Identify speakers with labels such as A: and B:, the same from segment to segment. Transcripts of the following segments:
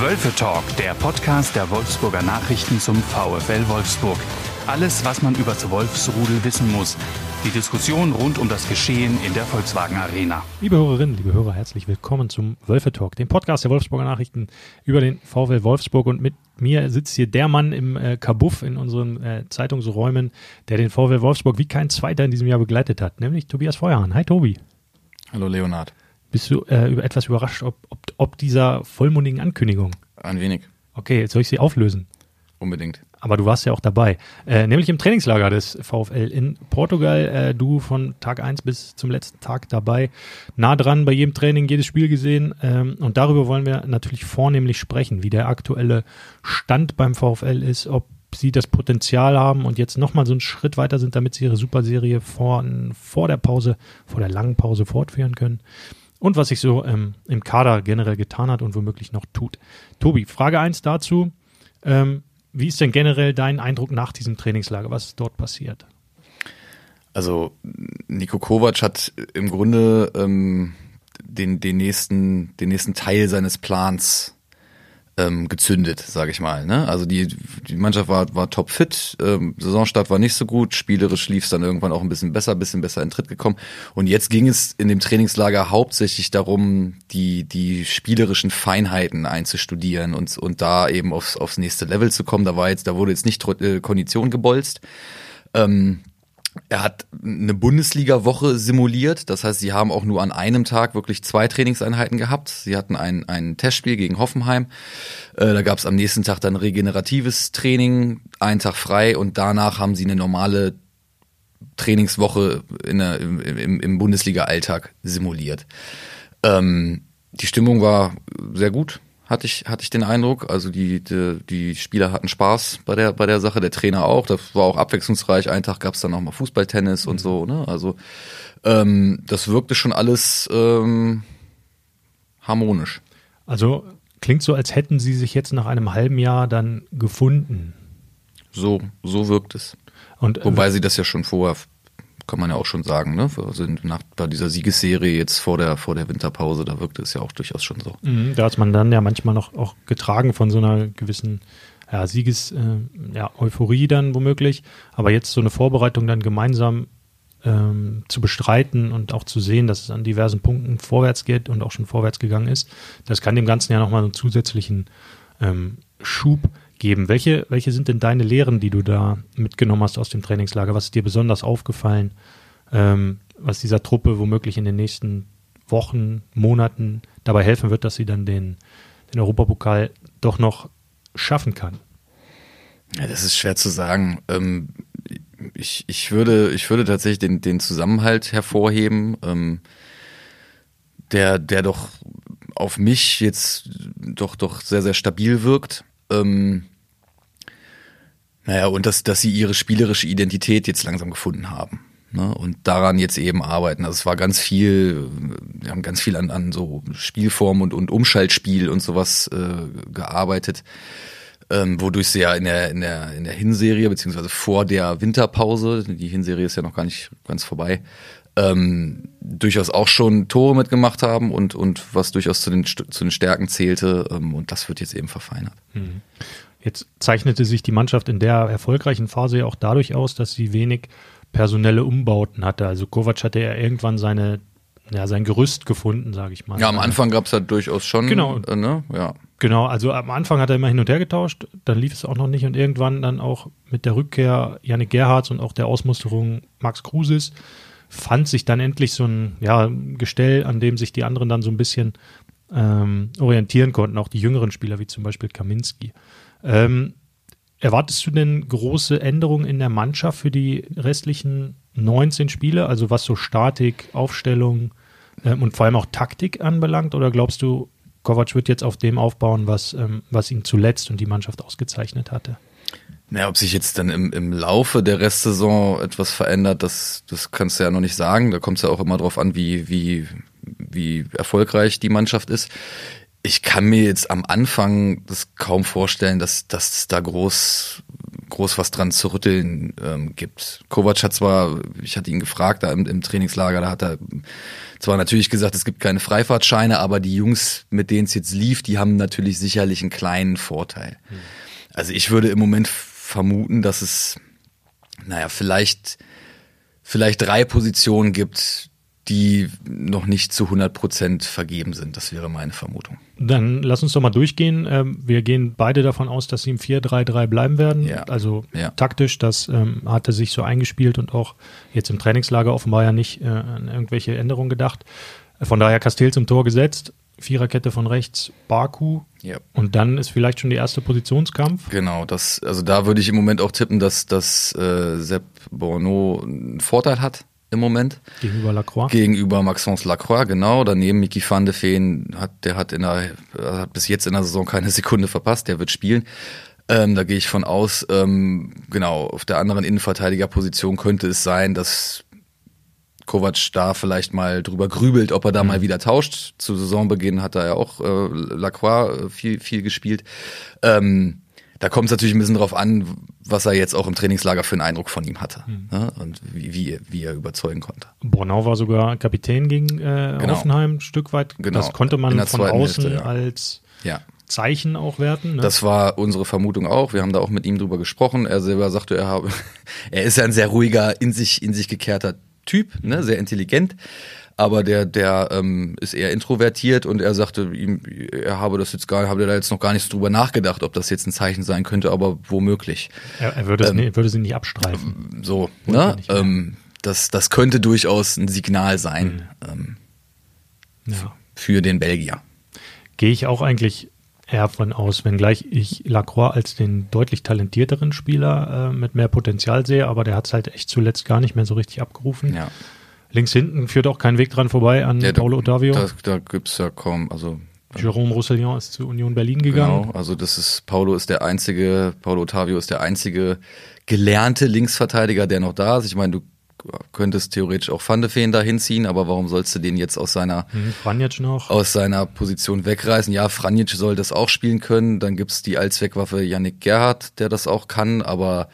A: Wölfe Talk, der Podcast der Wolfsburger Nachrichten zum VfL Wolfsburg. Alles, was man über das Wolfsrudel wissen muss. Die Diskussion rund um das Geschehen in der Volkswagen Arena.
B: Liebe Hörerinnen, liebe Hörer, herzlich willkommen zum Wölfe Talk, dem Podcast der Wolfsburger Nachrichten über den VfL Wolfsburg. Und mit mir sitzt hier der Mann im äh, Kabuff in unseren äh, Zeitungsräumen, der den VfL Wolfsburg wie kein zweiter in diesem Jahr begleitet hat, nämlich Tobias Feuerhahn. Hi Tobi.
C: Hallo Leonard.
B: Bist du äh, über etwas überrascht, ob, ob, ob dieser vollmundigen Ankündigung?
C: Ein wenig.
B: Okay, jetzt soll ich sie auflösen.
C: Unbedingt.
B: Aber du warst ja auch dabei. Äh, nämlich im Trainingslager des VfL in Portugal. Äh, du von Tag 1 bis zum letzten Tag dabei. Nah dran bei jedem Training, jedes Spiel gesehen. Ähm, und darüber wollen wir natürlich vornehmlich sprechen, wie der aktuelle Stand beim VfL ist, ob sie das Potenzial haben und jetzt nochmal so einen Schritt weiter sind, damit sie ihre Superserie vor, vor der Pause, vor der langen Pause fortführen können und was sich so ähm, im Kader generell getan hat und womöglich noch tut. Tobi, Frage 1 dazu. Ähm, wie ist denn generell dein Eindruck nach diesem Trainingslager? Was ist dort passiert?
C: Also Nico Kovac hat im Grunde ähm, den, den, nächsten, den nächsten Teil seines Plans ähm, gezündet, sage ich mal. Ne? Also die, die Mannschaft war, war top fit, ähm, Saisonstart war nicht so gut, spielerisch lief es dann irgendwann auch ein bisschen besser, bisschen besser in Tritt gekommen. Und jetzt ging es in dem Trainingslager hauptsächlich darum, die, die spielerischen Feinheiten einzustudieren und, und da eben aufs, aufs nächste Level zu kommen. Da war jetzt, da wurde jetzt nicht äh, Kondition gebolzt. Ähm, er hat eine Bundesliga-Woche simuliert. Das heißt, sie haben auch nur an einem Tag wirklich zwei Trainingseinheiten gehabt. Sie hatten ein, ein Testspiel gegen Hoffenheim. Äh, da gab es am nächsten Tag dann regeneratives Training, einen Tag frei und danach haben sie eine normale Trainingswoche in der, im, im, im Bundesliga-Alltag simuliert. Ähm, die Stimmung war sehr gut hatte ich, hatte ich den Eindruck. Also die, die, die Spieler hatten Spaß bei der, bei der Sache, der Trainer auch. Das war auch abwechslungsreich. Einen Tag gab es dann noch mal Fußballtennis und so. Ne? Also ähm, das wirkte schon alles ähm, harmonisch.
B: Also klingt so, als hätten sie sich jetzt nach einem halben Jahr dann gefunden.
C: So, so wirkt es. Und, äh, Wobei sie das ja schon vorher kann man ja auch schon sagen, ne? Also nach bei dieser Siegesserie jetzt vor der, vor der Winterpause, da wirkte es ja auch durchaus schon so.
B: Mhm, da ist man dann ja manchmal noch auch getragen von so einer gewissen ja, Sieges, äh, ja, Euphorie dann womöglich. Aber jetzt so eine Vorbereitung dann gemeinsam ähm, zu bestreiten und auch zu sehen, dass es an diversen Punkten vorwärts geht und auch schon vorwärts gegangen ist, das kann dem Ganzen ja nochmal einen zusätzlichen ähm, Schub geben. Welche, welche sind denn deine Lehren, die du da mitgenommen hast aus dem Trainingslager? Was ist dir besonders aufgefallen, ähm, was dieser Truppe womöglich in den nächsten Wochen, Monaten dabei helfen wird, dass sie dann den, den Europapokal doch noch schaffen kann?
C: Ja, das ist schwer zu sagen. Ähm, ich, ich, würde, ich würde tatsächlich den, den Zusammenhalt hervorheben, ähm, der, der doch auf mich jetzt doch, doch sehr, sehr stabil wirkt. Ähm, naja, und dass, dass sie ihre spielerische Identität jetzt langsam gefunden haben. Ne? Und daran jetzt eben arbeiten. Also es war ganz viel, wir haben ganz viel an, an so Spielform und, und Umschaltspiel und sowas äh, gearbeitet. Ähm, wodurch sie ja in der, in der, in der Hinserie, beziehungsweise vor der Winterpause, die Hinserie ist ja noch gar nicht ganz vorbei, ähm, durchaus auch schon Tore mitgemacht haben und, und was durchaus zu den, zu den Stärken zählte. Ähm, und das wird jetzt eben verfeinert. Mhm.
B: Jetzt zeichnete sich die Mannschaft in der erfolgreichen Phase ja auch dadurch aus, dass sie wenig personelle Umbauten hatte. Also Kovac hatte ja irgendwann seine, ja, sein Gerüst gefunden, sage ich mal.
C: Ja, am Anfang gab es ja durchaus schon.
B: Genau.
C: Äh, ne? ja.
B: Genau, also am Anfang hat er immer hin und her getauscht, dann lief es auch noch nicht und irgendwann dann auch mit der Rückkehr Janik Gerhards und auch der Ausmusterung Max Krusis fand sich dann endlich so ein ja, Gestell, an dem sich die anderen dann so ein bisschen ähm, orientieren konnten, auch die jüngeren Spieler wie zum Beispiel Kaminski. Ähm, erwartest du denn große Änderungen in der Mannschaft für die restlichen 19 Spiele, also was so Statik, Aufstellung ähm, und vor allem auch Taktik anbelangt? Oder glaubst du, Kovac wird jetzt auf dem aufbauen, was, ähm, was ihn zuletzt und die Mannschaft ausgezeichnet hatte?
C: Naja, ob sich jetzt dann im, im Laufe der Restsaison etwas verändert, das, das kannst du ja noch nicht sagen. Da kommt es ja auch immer drauf an, wie, wie, wie erfolgreich die Mannschaft ist ich kann mir jetzt am Anfang das kaum vorstellen, dass, dass da groß, groß was dran zu rütteln ähm, gibt. Kovac hat zwar, ich hatte ihn gefragt da im, im Trainingslager, da hat er zwar natürlich gesagt, es gibt keine Freifahrtscheine, aber die Jungs, mit denen es jetzt lief, die haben natürlich sicherlich einen kleinen Vorteil. Mhm. Also ich würde im Moment vermuten, dass es, naja, vielleicht, vielleicht drei Positionen gibt, die noch nicht zu 100 Prozent vergeben sind. Das wäre meine Vermutung.
B: Dann lass uns doch mal durchgehen. Ähm, wir gehen beide davon aus, dass sie im 4-3-3 bleiben werden.
C: Ja.
B: Also
C: Ja.
B: taktisch, das ähm, hatte sich so eingespielt und auch jetzt im Trainingslager offenbar ja nicht äh, an irgendwelche Änderungen gedacht. Von daher Castells im Tor gesetzt, Viererkette von rechts, Baku
C: Ja.
B: und dann ist vielleicht schon der erste Positionskampf.
C: Genau, das, also da würde ich im Moment auch tippen, dass, dass äh, Sepp Bourneau einen Vorteil hat im Moment.
B: Gegenüber Lacroix.
C: Gegenüber Maxence Lacroix, genau. Daneben Miki van de Veen hat, der hat in der, hat bis jetzt in der Saison keine Sekunde verpasst, der wird spielen. Ähm, da gehe ich von aus, ähm, genau, auf der anderen Innenverteidigerposition könnte es sein, dass Kovac da vielleicht mal drüber grübelt, ob er da mal wieder tauscht. Zu Saisonbeginn hat er ja auch äh, Lacroix äh, viel, viel gespielt. Ähm, da kommt es natürlich ein bisschen drauf an, was er jetzt auch im Trainingslager für einen Eindruck von ihm hatte ne? und wie, wie, wie er überzeugen konnte.
B: Bornau war sogar Kapitän gegen äh,
C: Genau.
B: Hoffenheim ein Stück weit.
C: Genau.
B: Das konnte man von außen
C: Hälfte, ja.
B: als
C: Ja.
B: Zeichen auch werten. Ne?
C: Das war unsere Vermutung auch. Wir haben da auch mit ihm drüber gesprochen. Er selber sagte, er habe, er ist ja ein sehr ruhiger, in sich, in sich gekehrter Typ, ne, sehr intelligent. Aber der, der ähm, ist eher introvertiert und er sagte, ihm, er habe das jetzt gar, habe da jetzt noch gar nicht so drüber nachgedacht, ob das jetzt ein Zeichen sein könnte, aber womöglich.
B: er, er würde, es
C: ähm,
B: nie, würde sie nicht abstreifen.
C: So, ne? Ähm, das, das könnte durchaus ein Signal sein
B: Mhm.
C: ähm,
B: Ja.
C: für den Belgier.
B: Gehe ich auch eigentlich eher von aus, wenngleich ich Lacroix als den deutlich talentierteren Spieler äh, mit mehr Potenzial sehe, aber der hat es halt echt zuletzt gar nicht mehr so richtig abgerufen.
C: Ja.
B: Links hinten führt auch kein Weg dran vorbei an
C: Ja, da-
B: Paulo Ottavio.
C: Da, da gibt's ja kaum, also
B: Jerome Roussillon ist zu Union Berlin gegangen.
C: Genau, also das ist, Paulo ist der einzige, Paulo Ottavio ist der einzige gelernte Linksverteidiger, der noch da ist. Ich meine, du könntest theoretisch auch Van de Ven da hinziehen, aber warum sollst du den jetzt aus seiner,
B: Mhm,
C: aus seiner Position wegreißen? Ja, Franjic soll das auch spielen können. Dann gibt's die Allzweckwaffe Yannick Gerhardt, der das auch kann, aber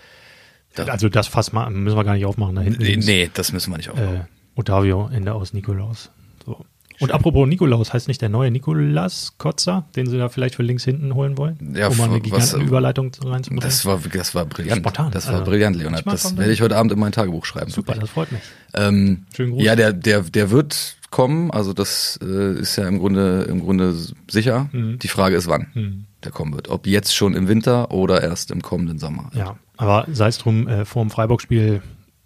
C: da,
B: Also das Fass müssen wir gar nicht aufmachen. Da hinten
C: nee, nee, das müssen wir nicht aufbauen.
B: äh, Ottavio, Ende aus Nikolaus. So. Und apropos Nikolaus, heißt nicht der neue Nikolas Kotzer, den sie da vielleicht für links hinten holen wollen?
C: Ja,
B: um mal eine
C: was-
B: Gigantenüberleitung reinzubringen?
C: Das war, das war brillant.
B: Spontan,
C: Das war
B: also
C: brillant, Leonard. Das werde ich heute Abend in mein Tagebuch schreiben.
B: Super, das freut mich.
C: Ähm,
B: Schönen Gruß.
C: Ja, der, der, der wird kommen. Also das äh, ist ja im Grunde, im Grunde sicher.
B: Mhm.
C: Die Frage ist, wann
B: Mhm.
C: der kommen wird. Ob jetzt schon im Winter oder erst im kommenden Sommer.
B: Ja, aber sei es drum, äh, vor dem Freiburg-Spiel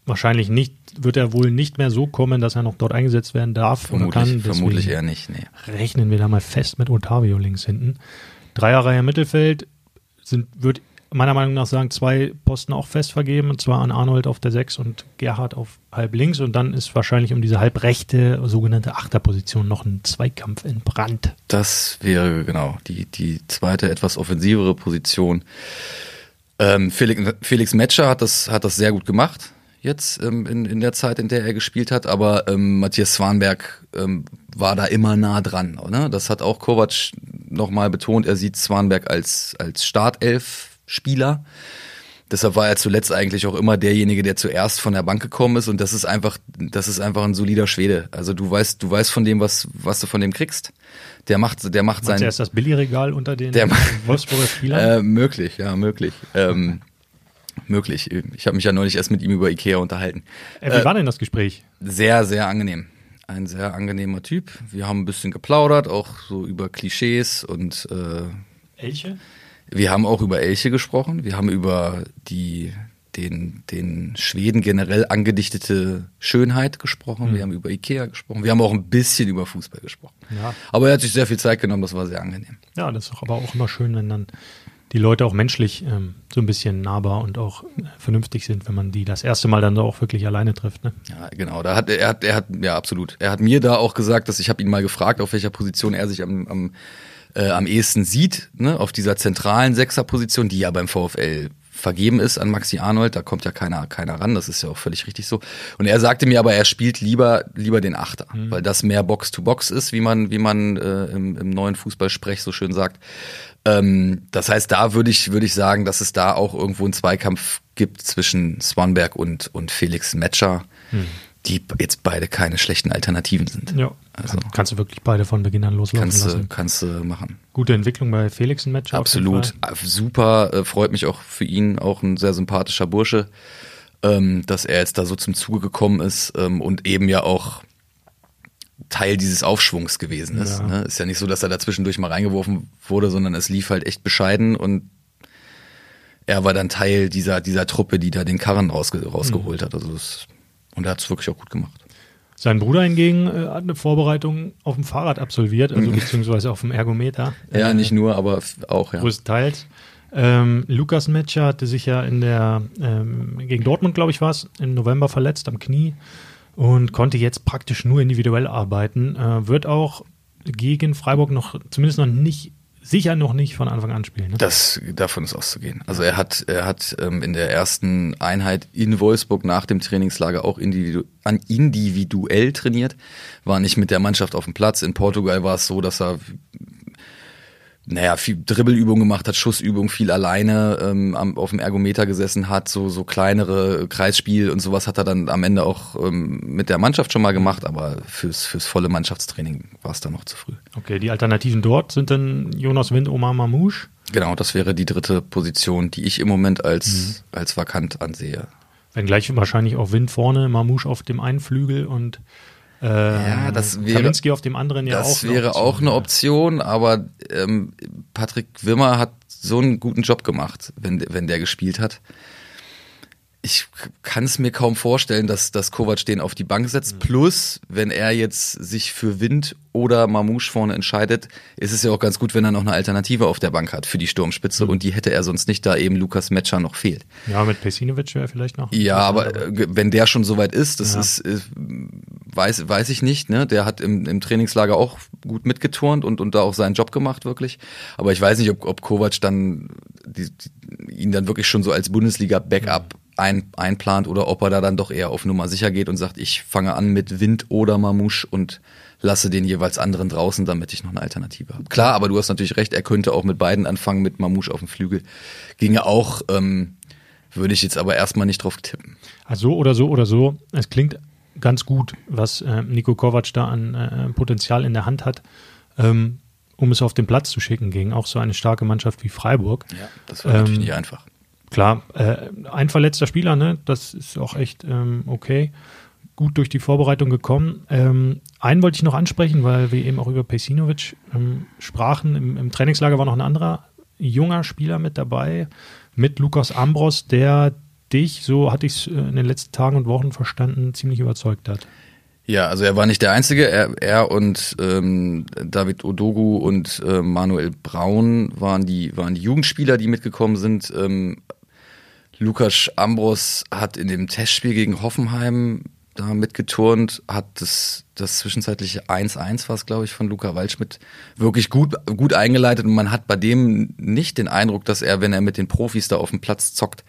B: wahrscheinlich nicht, wird er wohl nicht mehr so kommen, dass er noch dort eingesetzt werden darf
C: Vermutlich,
B: kann.
C: vermutlich eher nicht. Nee.
B: Rechnen wir da mal fest mit Otavio links hinten. Dreierreihe im Mittelfeld sind, wird meiner Meinung nach sagen, zwei Posten auch fest vergeben, und zwar an Arnold auf der 6 und Gerhard auf halb links. Und dann ist wahrscheinlich um diese halbrechte, sogenannte Achterposition noch ein Zweikampf entbrannt.
C: Das wäre genau die, die zweite, etwas offensivere Position. Ähm, Felix, Felix Metscher hat das, hat das sehr gut gemacht jetzt ähm, in, in der Zeit, in der er gespielt hat, aber ähm, Matthias Swanberg ähm, war da immer nah dran. Oder? Das hat auch Kovac nochmal betont, er sieht Swanberg als, als Startelf-Spieler. Deshalb war er zuletzt eigentlich auch immer derjenige, der zuerst von der Bank gekommen ist und das ist einfach, das ist einfach ein solider Schwede. Also du weißt, du weißt von dem, was, was du von dem kriegst. Der macht, der macht sein,
B: er ist das Billigregal unter den
C: Der-
B: Wolfsburger Spielern?
C: äh, möglich, ja, möglich. Ähm, möglich. Ich habe mich ja neulich erst mit ihm über Ikea unterhalten.
B: äh, wie war denn das Gespräch?
C: Sehr, sehr angenehm. Ein sehr angenehmer Typ. Wir haben ein bisschen geplaudert, auch so über Klischees und äh,
B: Elche?
C: wir haben auch über Elche gesprochen. Wir haben über die den, den Schweden generell angedichtete Schönheit gesprochen. Wir haben über Ikea gesprochen. Wir haben auch ein bisschen über Fußball gesprochen.
B: Ja.
C: Aber er hat sich sehr viel Zeit genommen. Das war sehr angenehm.
B: Ja, das ist doch aber auch immer schön, wenn dann die Leute auch menschlich ähm, so ein bisschen nahbar und auch äh, vernünftig sind, wenn man die das erste Mal dann auch wirklich alleine trifft. Ne?
C: Ja, genau. Da hat er hat er hat ja absolut. Er hat mir da auch gesagt, dass ich habe ihn mal gefragt, auf welcher Position er sich am am, äh, am ehesten sieht, ne, auf dieser zentralen Sechserposition, die ja beim VfL vergeben ist an Maxi Arnold. Da kommt ja keiner, keiner ran. Das ist ja auch völlig richtig so. Und er sagte mir aber, er spielt lieber, lieber den Achter, mhm. weil das mehr Box-to-Box ist, wie man, wie man äh, im, im neuen Fußballsprech so schön sagt. Ähm, das heißt, da würde ich, würde ich sagen, dass es da auch irgendwo einen Zweikampf gibt zwischen Swanberg und, und Felix Metscher. Mhm die jetzt beide keine schlechten Alternativen sind.
B: Ja, also kannst du wirklich beide von Beginn an loslaufen
C: kannst
B: lassen.
C: Du, kannst du machen.
B: Gute Entwicklung bei Felix im Match.
C: Absolut, super, äh, freut mich auch für ihn, auch ein sehr sympathischer Bursche, ähm, dass er jetzt da so zum Zuge gekommen ist ähm, und eben ja auch Teil dieses Aufschwungs gewesen ist. Ja. Ne? Ist ja nicht so, dass er dazwischendurch mal reingeworfen wurde, sondern es lief halt echt bescheiden und er war dann Teil dieser, dieser Truppe, die da den Karren rausge rausgeholt mhm. hat. Also das und er hat es wirklich auch gut gemacht.
B: Sein Bruder hingegen äh, hat eine Vorbereitung auf dem Fahrrad absolviert, also beziehungsweise auf dem Ergometer.
C: Ja, äh, nicht nur, aber auch, ja.
B: Größtenteils. Ähm, Lukas Metscher hatte sich ja in der, ähm, gegen Dortmund, glaube ich, war es, im November verletzt am Knie und konnte jetzt praktisch nur individuell arbeiten. Äh, wird auch gegen Freiburg noch, zumindest noch nicht sicher noch nicht von Anfang an spielen. Ne?
C: Das davon ist auszugehen. Also er hat er hat ähm, in der ersten Einheit in Wolfsburg nach dem Trainingslager auch individu individuell trainiert, war nicht mit der Mannschaft auf dem Platz. In Portugal war es so, dass er naja, viel Dribbelübungen gemacht hat, Schussübungen, viel alleine ähm, am, auf dem Ergometer gesessen hat, so, so kleinere Kreisspiel und sowas hat er dann am Ende auch ähm, mit der Mannschaft schon mal gemacht, aber fürs, fürs volle Mannschaftstraining war es dann noch zu früh.
B: Okay, die Alternativen dort sind dann Jonas Wind, Omar Mamouche?
C: Genau, das wäre die dritte Position, die ich im Moment als, mhm. als vakant ansehe.
B: Wenn gleich wahrscheinlich auch Wind vorne, Mamouche auf dem einen Flügel und
C: äh, ja, das wäre,
B: Kaminski auf dem anderen ja
C: das auch. Das wäre Option, auch eine Option, aber ähm, Patrick Wimmer hat so einen guten Job gemacht, wenn, wenn der gespielt hat ich kann es mir kaum vorstellen, dass, dass Kovac den auf die Bank setzt. Mhm. Plus, wenn er jetzt sich für Wind oder Mamouche vorne entscheidet, ist es ja auch ganz gut, wenn er noch eine Alternative auf der Bank hat für die Sturmspitze. Mhm. Und die hätte er sonst nicht, da eben Lukas Metscher noch fehlt.
B: Ja, mit Pesinovic wäre vielleicht noch.
C: Ja, aber äh, wenn der schon soweit ist, das ja. ist, ist, weiß, weiß ich nicht. Ne? Der hat im, im Trainingslager auch gut mitgeturnt und, und da auch seinen Job gemacht, wirklich. Aber ich weiß nicht, ob, ob Kovac dann die, die, ihn dann wirklich schon so als Bundesliga-Backup mhm ein, einplant oder ob er da dann doch eher auf Nummer sicher geht und sagt, ich fange an mit Wind oder Mamouche und lasse den jeweils anderen draußen, damit ich noch eine Alternative habe. Klar, aber du hast natürlich recht, er könnte auch mit beiden anfangen, mit Mamouche auf dem Flügel. Ginge auch, ähm, würde ich jetzt aber erstmal nicht drauf tippen.
B: Also so oder so oder so, es klingt ganz gut, was äh, Nico Kovac da an äh, Potenzial in der Hand hat. Ähm, um es auf den Platz zu schicken gegen auch so eine starke Mannschaft wie Freiburg.
C: Ja, das war natürlich ähm, nicht einfach.
B: Klar, äh, ein verletzter Spieler, ne? das ist auch echt ähm, okay. Gut durch die Vorbereitung gekommen. Ähm, einen wollte ich noch ansprechen, weil wir eben auch über Pesinovic ähm, sprachen. Im, Im, Trainingslager war noch ein anderer junger Spieler mit dabei, mit Lukas Ambros, der dich, so hatte ich es äh, in den letzten Tagen und Wochen verstanden, ziemlich überzeugt hat.
C: Ja, also er war nicht der Einzige. Er, er und ähm, David Odogu und äh, Manuel Braun waren die, waren die Jugendspieler, die mitgekommen sind. Ähm, Lukas Ambros hat in dem Testspiel gegen Hoffenheim da mitgeturnt, hat das, das zwischenzeitliche 1-1 war es, glaube ich, von Luca Waldschmidt wirklich gut, gut eingeleitet und man hat bei dem nicht den Eindruck, dass er, wenn er mit den Profis da auf dem Platz zockt,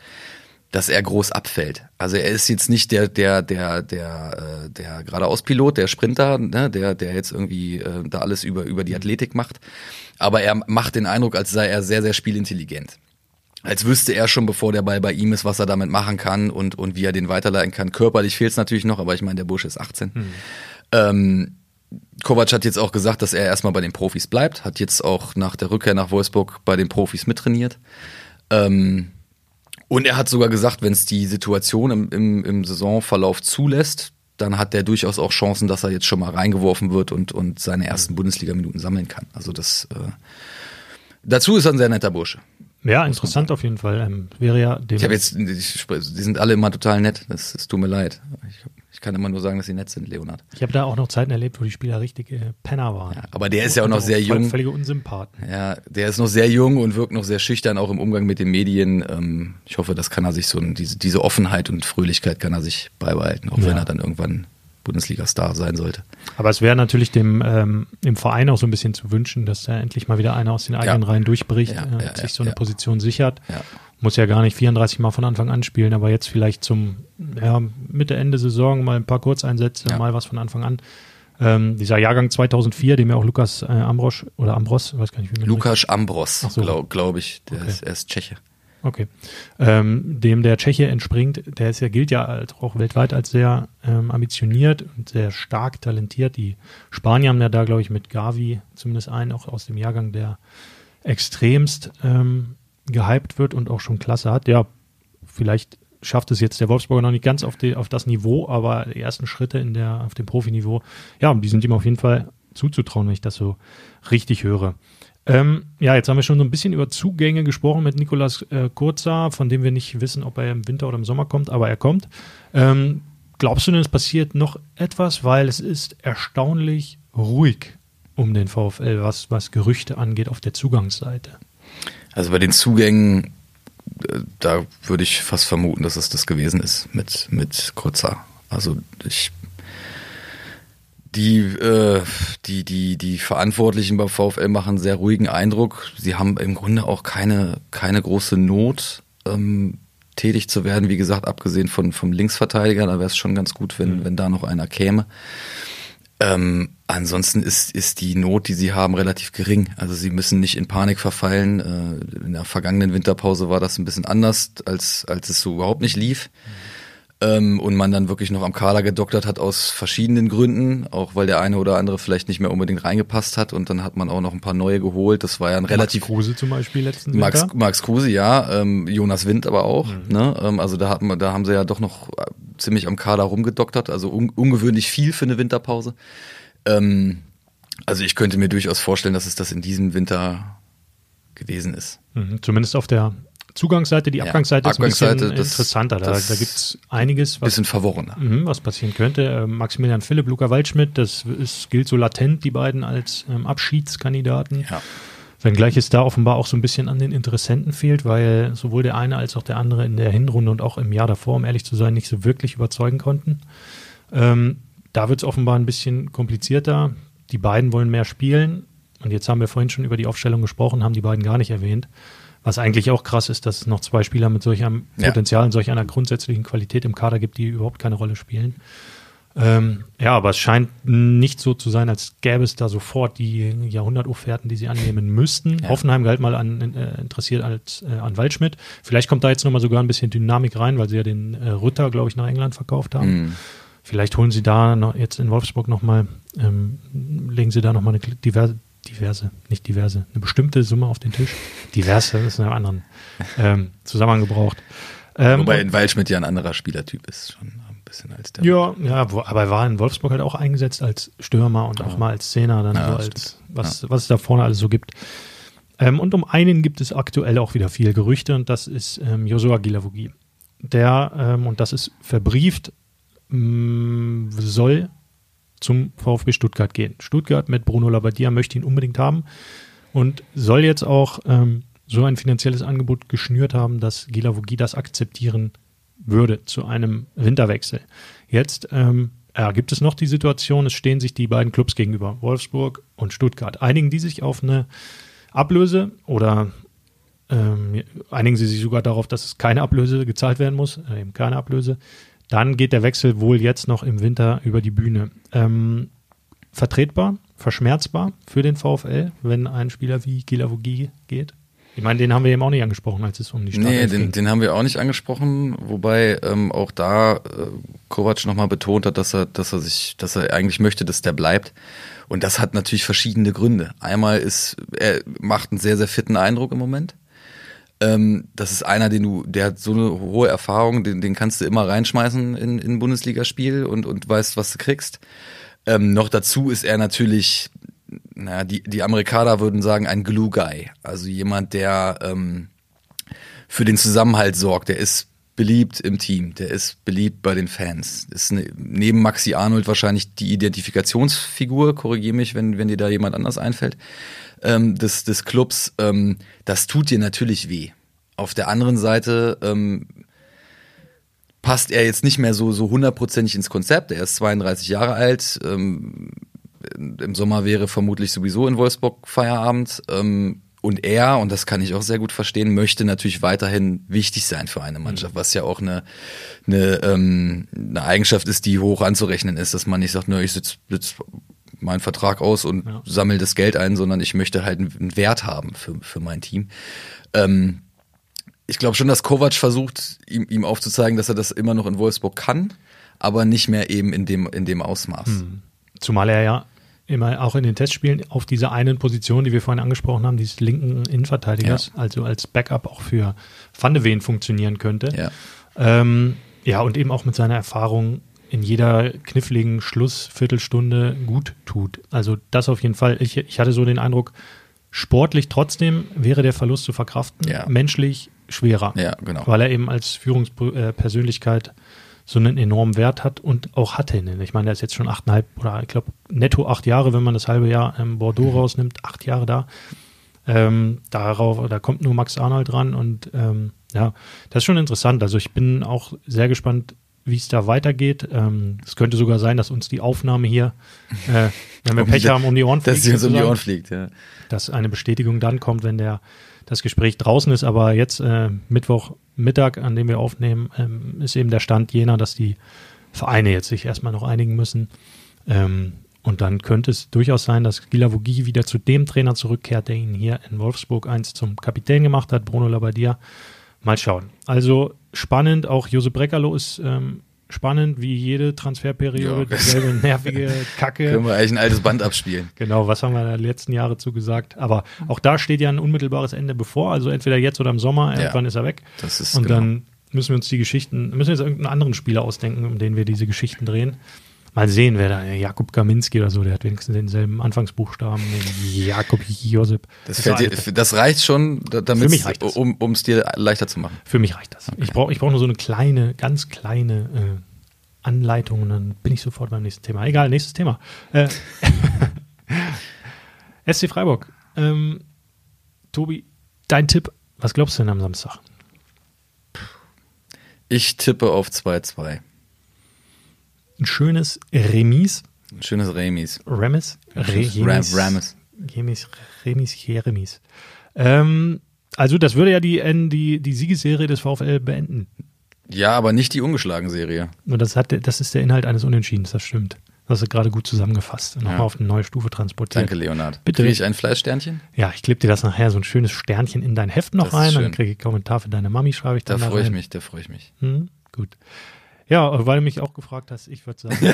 C: dass er groß abfällt. Also er ist jetzt nicht der, der, der, der, äh, der geradeauspilot, der Sprinter, ne, der, der jetzt irgendwie äh, da alles über, über die Athletik macht. Aber er macht den Eindruck, als sei er sehr, sehr spielintelligent als wüsste er schon, bevor der Ball bei ihm ist, was er damit machen kann und, und wie er den weiterleiten kann. Körperlich fehlt es natürlich noch, aber ich meine, der Bursche ist 18. Mhm. Ähm, Kovac hat jetzt auch gesagt, dass er erstmal bei den Profis bleibt, hat jetzt auch nach der Rückkehr nach Wolfsburg bei den Profis mittrainiert. Ähm, und er hat sogar gesagt, wenn es die Situation im, im, im Saisonverlauf zulässt, dann hat der durchaus auch Chancen, dass er jetzt schon mal reingeworfen wird und, und seine ersten mhm. Bundesliga-Minuten sammeln kann. Also das äh, dazu ist er ein sehr netter Bursche.
B: Ja, interessant auf jeden Fall. Ähm, wäre ja
C: dem ich habe jetzt, ich, die sind alle immer total nett. Das, es tut mir leid. Ich, ich, kann immer nur sagen, dass sie nett sind, Leonard.
B: Ich habe da auch noch Zeiten erlebt, wo die Spieler richtige Penner waren.
C: Ja, aber der ist ja auch noch sehr jung.
B: Völlige Unsympathen.
C: Ja, der ist noch sehr jung und wirkt noch sehr schüchtern, auch im Umgang mit den Medien. Ähm, ich hoffe, das kann er sich so, diese, diese Offenheit und Fröhlichkeit kann er sich beibehalten, auch ja. wenn er dann irgendwann Bundesliga-Star sein sollte.
B: Aber es wäre natürlich dem, ähm, dem Verein auch so ein bisschen zu wünschen, dass da endlich mal wieder einer aus den eigenen ja. Reihen durchbricht, ja, äh, sich so eine Position sichert. muss ja gar nicht 34 Mal von Anfang an spielen, aber jetzt vielleicht zum ja, Mitte, Ende Saison mal ein paar Kurzeinsätze,
C: Ja.
B: mal was von Anfang an. Ähm, dieser Jahrgang 2004, dem ja auch Lukas äh, Ambrosch oder Ambros, weiß gar nicht, wie man
C: Lukas Ambros,
B: so.
C: glaube glaub ich. Der
B: Okay.
C: ist, er ist Tscheche.
B: Okay. Ähm, dem der Tscheche entspringt, der ist ja, gilt ja als, auch weltweit als sehr ähm, ambitioniert und sehr stark talentiert. Die Spanier haben ja da, glaube ich, mit Gavi zumindest einen auch aus dem Jahrgang, der extremst ähm, gehypt wird und auch schon Klasse hat. Ja, vielleicht schafft es jetzt der Wolfsburger noch nicht ganz auf, die, auf das Niveau, aber die ersten Schritte in der, auf dem Profiniveau, ja, die sind ihm auf jeden Fall zuzutrauen, wenn ich das so richtig höre. Ähm, ja, jetzt haben wir schon so ein bisschen über Zugänge gesprochen mit Nikolas äh, Kurza, von dem wir nicht wissen, ob er im Winter oder im Sommer kommt, aber er kommt. Ähm, glaubst du denn, es passiert noch etwas, weil es ist erstaunlich ruhig um den VfL, was, was Gerüchte angeht auf der Zugangsseite?
C: Also bei den Zugängen, äh, da würde ich fast vermuten, dass es das gewesen ist mit, mit Kurza. Also ich die, äh, die, die, die Verantwortlichen beim VfL machen einen sehr ruhigen Eindruck. Sie haben im Grunde auch keine, keine große Not, ähm, tätig zu werden. Wie gesagt, abgesehen von, vom Linksverteidiger, da wäre es schon ganz gut, wenn, wenn da noch einer käme. Ähm, ansonsten ist, ist die Not, die sie haben, relativ gering. Also sie müssen nicht in Panik verfallen. Äh, in der vergangenen Winterpause war das ein bisschen anders, als, als es so überhaupt nicht lief. Ähm, und man dann wirklich noch am Kader gedoktert hat aus verschiedenen Gründen, auch weil der eine oder andere vielleicht nicht mehr unbedingt reingepasst hat und dann hat man auch noch ein paar neue geholt. Das war ja ein relativ
B: Max Kruse zum Beispiel letzten
C: Max,
B: Winter.
C: Max Kruse, ja, ähm, Jonas Wind aber auch.
B: Mhm.
C: Ne? Ähm, also da, hat man, da haben sie ja doch noch äh, ziemlich am Kader rumgedoktert, also un ungewöhnlich viel für eine Winterpause. Ähm, also ich könnte mir durchaus vorstellen, dass es das in diesem Winter gewesen ist.
B: Mhm, zumindest auf der Zugangsseite, die
C: Ja,
B: Abgangsseite ist ein bisschen
C: das-
B: interessanter. Da, da gibt es einiges, was
C: Bisschen verworrener.
B: Mhm, was passieren könnte. Ähm, Maximilian Philipp, Luca Waldschmidt, das ist, gilt so latent, die beiden als ähm, Abschiedskandidaten.
C: Ja.
B: Wenngleich es da offenbar auch so ein bisschen an den Interessenten fehlt, weil sowohl der eine als auch der andere in der Hinrunde und auch im Jahr davor, um ehrlich zu sein, nicht so wirklich überzeugen konnten. Ähm, da wird es offenbar ein bisschen komplizierter. Die beiden wollen mehr spielen. Und jetzt haben wir vorhin schon über die Aufstellung gesprochen, haben die beiden gar nicht erwähnt. Was eigentlich auch krass ist, dass es noch zwei Spieler mit solch einem
C: Ja.
B: Potenzial und solch einer grundsätzlichen Qualität im Kader gibt, die überhaupt keine Rolle spielen. Ähm, ja, aber es scheint nicht so zu sein, als gäbe es da sofort die Jahrhundertofferten, die sie annehmen müssten.
C: Ja.
B: Hoffenheim galt mal an, äh, interessiert als äh, an Waldschmidt. Vielleicht kommt da jetzt nochmal sogar ein bisschen Dynamik rein, weil sie ja den äh, Rütter, glaube ich, nach England verkauft haben.
C: Mhm.
B: Vielleicht holen sie da noch, jetzt in Wolfsburg nochmal, ähm, legen sie da nochmal eine diverse, diverse, nicht diverse, eine bestimmte Summe auf den Tisch. Diverse, das ist in einem anderen ähm, Zusammenhang gebraucht. Ähm,
C: Wobei in Waldschmidt ja ein anderer Spielertyp ist, schon ein bisschen als der.
B: ja, ja, wo, aber er war in Wolfsburg halt auch eingesetzt als Stürmer und auch mal als Zehner, dann
C: Ja,
B: so als, was, was es da vorne alles so gibt. Ähm, und um einen gibt es aktuell auch wieder viele Gerüchte und das ist ähm, Josua Gilavogi. Der, ähm, und das ist verbrieft, mh, soll zum VfB Stuttgart gehen. Stuttgart mit Bruno Labbadia möchte ihn unbedingt haben und soll jetzt auch ähm, so ein finanzielles Angebot geschnürt haben, dass Gilavogi das akzeptieren würde zu einem Winterwechsel. Jetzt ähm, ja, gibt es noch die Situation, es stehen sich die beiden Clubs gegenüber, Wolfsburg und Stuttgart. Einigen die sich auf eine Ablöse oder ähm, einigen sie sich sogar darauf, dass es keine Ablöse gezahlt werden muss, äh, eben keine Ablöse. Dann geht der Wechsel wohl jetzt noch im Winter über die Bühne. Ähm, vertretbar, verschmerzbar für den VfL, wenn ein Spieler wie Gilavogi geht? Ich meine, den haben wir eben auch nicht angesprochen, als es um die
C: Nee,
B: Startelf
C: den, den haben wir auch nicht angesprochen, wobei ähm, auch da äh, Kovac nochmal betont hat, dass er, dass er sich, dass er eigentlich möchte, dass der bleibt. Und das hat natürlich verschiedene Gründe. Einmal ist, er macht einen sehr, sehr fitten Eindruck im Moment. Ähm, das ist einer, den du, der hat so eine hohe Erfahrung, den, den kannst du immer reinschmeißen in, in ein Bundesligaspiel und, und weißt, was du kriegst. Ähm, noch dazu ist er natürlich, naja, die, die Amerikaner würden sagen, ein Glue Guy. Also jemand, der ähm, für den Zusammenhalt sorgt. Der ist beliebt im Team, der ist beliebt bei den Fans. Ist ne, neben Maxi Arnold wahrscheinlich die Identifikationsfigur, korrigiere mich, wenn, wenn dir da jemand anders einfällt, ähm, des, des Clubs. Ähm, das tut dir natürlich weh. Auf der anderen Seite ähm, passt er jetzt nicht mehr so so hundertprozentig ins Konzept. Er ist 32 Jahre alt. Ähm, im Sommer wäre vermutlich sowieso in Wolfsburg Feierabend. Ähm, und er, und das kann ich auch sehr gut verstehen, möchte natürlich weiterhin wichtig sein für eine Mannschaft, was ja auch eine, eine, ähm, eine Eigenschaft ist, die hoch anzurechnen ist, dass man nicht sagt, nur ich sitze sitz meinen Vertrag aus und ja. sammle das Geld ein, sondern ich möchte halt einen Wert haben für, für mein Team. Ähm, ich glaube schon, dass Kovac versucht, ihm, ihm aufzuzeigen, dass er das immer noch in Wolfsburg kann, aber nicht mehr eben in dem, in dem Ausmaß. Hm.
B: Zumal er ja immer auch in den Testspielen auf dieser einen Position, die wir vorhin angesprochen haben, dieses linken Innenverteidigers, ja. also als Backup auch für Van de Ven funktionieren könnte. Ja. Ähm, ja, und eben auch mit seiner Erfahrung in jeder kniffligen Schlussviertelstunde gut tut. Also das auf jeden Fall. Ich, ich hatte so den Eindruck, sportlich trotzdem wäre der Verlust zu verkraften, ja. menschlich schwerer.
C: Ja, genau.
B: Weil er eben als Führungspersönlichkeit so einen enormen Wert hat und auch hatte. Ich meine, er ist jetzt schon achteinhalb oder ich glaube netto acht Jahre, wenn man das halbe Jahr im Bordeaux mhm. rausnimmt, acht Jahre da. Ähm, darauf, da kommt nur Max Arnold dran und ähm, ja, das ist schon interessant. Also ich bin auch sehr gespannt, wie es da weitergeht. Ähm, es könnte sogar sein, dass uns die Aufnahme hier, äh, wenn wir um Pech die, haben, um die Ohren
C: fliegt. Dass sie uns um die Ohren fliegt, ja.
B: Dass eine Bestätigung dann kommt, wenn der das Gespräch draußen ist. Aber jetzt äh, Mittwochmittag, an dem wir aufnehmen, ähm, ist eben der Stand jener, dass die Vereine jetzt sich erstmal noch einigen müssen. Ähm, und dann könnte es durchaus sein, dass Gila Vogie wieder zu dem Trainer zurückkehrt, der ihn hier in Wolfsburg einst zum Kapitän gemacht hat, Bruno Labbadia. Mal schauen. Also spannend, auch Josep Breckerlo ist ähm, spannend, wie jede Transferperiode, ja. dieselbe nervige Kacke.
C: Können wir eigentlich ein altes Band abspielen.
B: Genau, was haben wir in den letzten Jahren zugesagt. Aber auch da steht ja ein unmittelbares Ende bevor, also entweder jetzt oder im Sommer, irgendwann ja. ist er weg.
C: Das ist
B: Und
C: genau.
B: dann müssen wir uns die Geschichten, müssen wir jetzt irgendeinen anderen Spieler ausdenken, um den wir diese Geschichten drehen. Mal sehen, wer da, Jakub Kaminski oder so, der hat wenigstens denselben Anfangsbuchstaben, den Jakob Josep.
C: Das, dir, das, reicht schon, damit um es dir leichter zu machen.
B: Für mich reicht das. Okay. Ich brauche ich brauch nur so eine kleine, ganz kleine äh, Anleitung und dann bin ich sofort beim nächsten Thema. Egal, nächstes Thema. Äh, SC Freiburg. Ähm, Tobi, dein Tipp, was glaubst du denn am Samstag?
C: Ich tippe auf 2-2
B: ein schönes Remis.
C: Ein schönes Remis.
B: Remis?
C: Remis.
B: Remis. Remis, Remis, Remis. Ähm, also das würde ja die, die, die Siegesserie des VfL beenden.
C: Ja, aber nicht die ungeschlagen Serie.
B: Und das, hat, das ist der Inhalt eines Unentschiedens, das stimmt. Das ist gerade gut zusammengefasst und nochmal auf eine neue Stufe transportiert.
C: Danke, Leonard. Bitte. Kriege ich ein Fleischsternchen?
B: Ja, ich klebe dir das nachher so ein schönes Sternchen in dein Heft noch rein. Dann kriege ich einen Kommentar für deine Mami, schreibe ich dann
C: Da freue ich mich, da freue ich mich.
B: Hm, gut. Ja, weil du mich auch gefragt hast, ich würde sagen.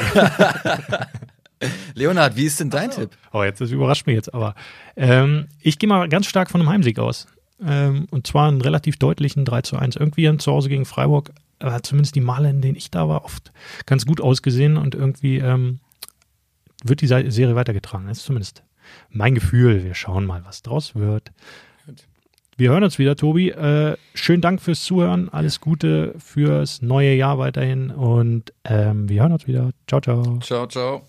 C: Leonhard, wie ist denn dein also, Tipp?
B: Oh, jetzt das überrascht mich jetzt, aber ähm, ich gehe mal ganz stark von einem Heimsieg aus. Ähm, und zwar einen relativ deutlichen 3 zu 1. Irgendwie zu Hause gegen Freiburg hat zumindest die Male, in denen ich da war, oft ganz gut ausgesehen und irgendwie ähm, wird die Serie weitergetragen. Das ist zumindest mein Gefühl. Wir schauen mal, was draus wird. Wir hören uns wieder, Tobi. Äh, schönen Dank fürs Zuhören. Alles Gute fürs neue Jahr weiterhin. Und ähm, wir hören uns wieder. Ciao, ciao.
C: Ciao, ciao.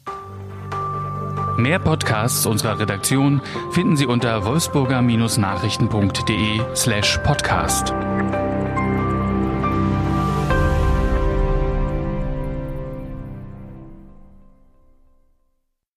A: Mehr Podcasts unserer Redaktion finden Sie unter wolfsburger-nachrichten.de slash podcast.